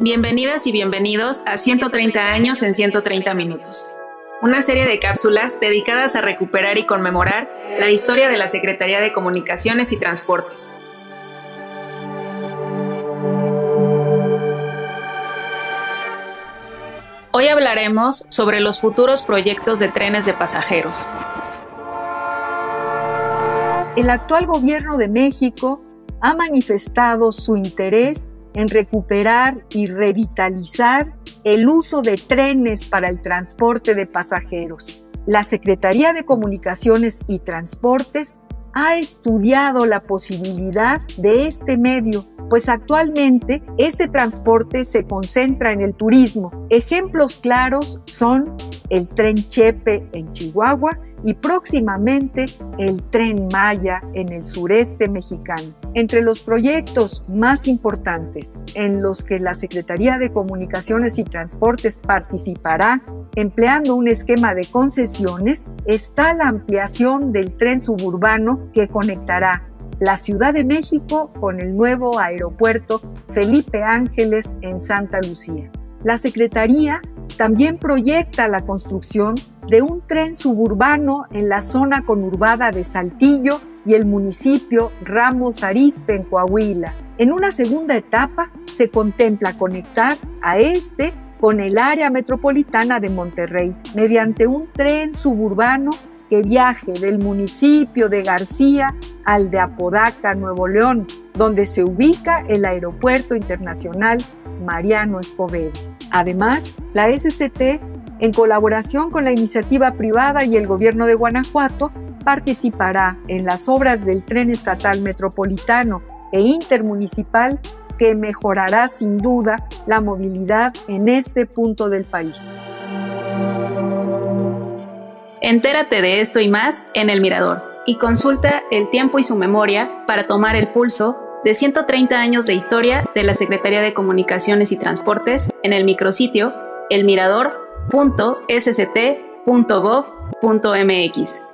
Bienvenidas y bienvenidos a 130 años en 130 minutos, una serie de cápsulas dedicadas a recuperar y conmemorar la historia de la Secretaría de Comunicaciones y Transportes. Hoy hablaremos sobre los futuros proyectos de trenes de pasajeros. El actual gobierno de México ha manifestado su interés en recuperar y revitalizar el uso de trenes para el transporte de pasajeros. La Secretaría de Comunicaciones y Transportes ha estudiado la posibilidad de este medio, pues actualmente este transporte se concentra en el turismo. Ejemplos claros son el tren Chepe en Chihuahua y próximamente el tren Maya en el sureste mexicano. Entre los proyectos más importantes en los que la Secretaría de Comunicaciones y Transportes participará empleando un esquema de concesiones está la ampliación del tren suburbano que conectará la Ciudad de México con el nuevo aeropuerto Felipe Ángeles en Santa Lucía. La Secretaría también proyecta la construcción de un tren suburbano en la zona conurbada de Saltillo y el municipio Ramos Arizpe en Coahuila. En una segunda etapa se contempla conectar a este con el área metropolitana de Monterrey mediante un tren suburbano que viaje del municipio de García al de Apodaca, Nuevo León, donde se ubica el Aeropuerto Internacional Mariano Escobedo. Además, la SCT, en colaboración con la iniciativa privada y el gobierno de Guanajuato, participará en las obras del tren estatal metropolitano e intermunicipal que mejorará sin duda la movilidad en este punto del país. Entérate de esto y más en El Mirador y consulta el tiempo y su memoria para tomar el pulso de 130 años de historia de la Secretaría de Comunicaciones y Transportes en el micrositio elmirador.sct.gov.mx.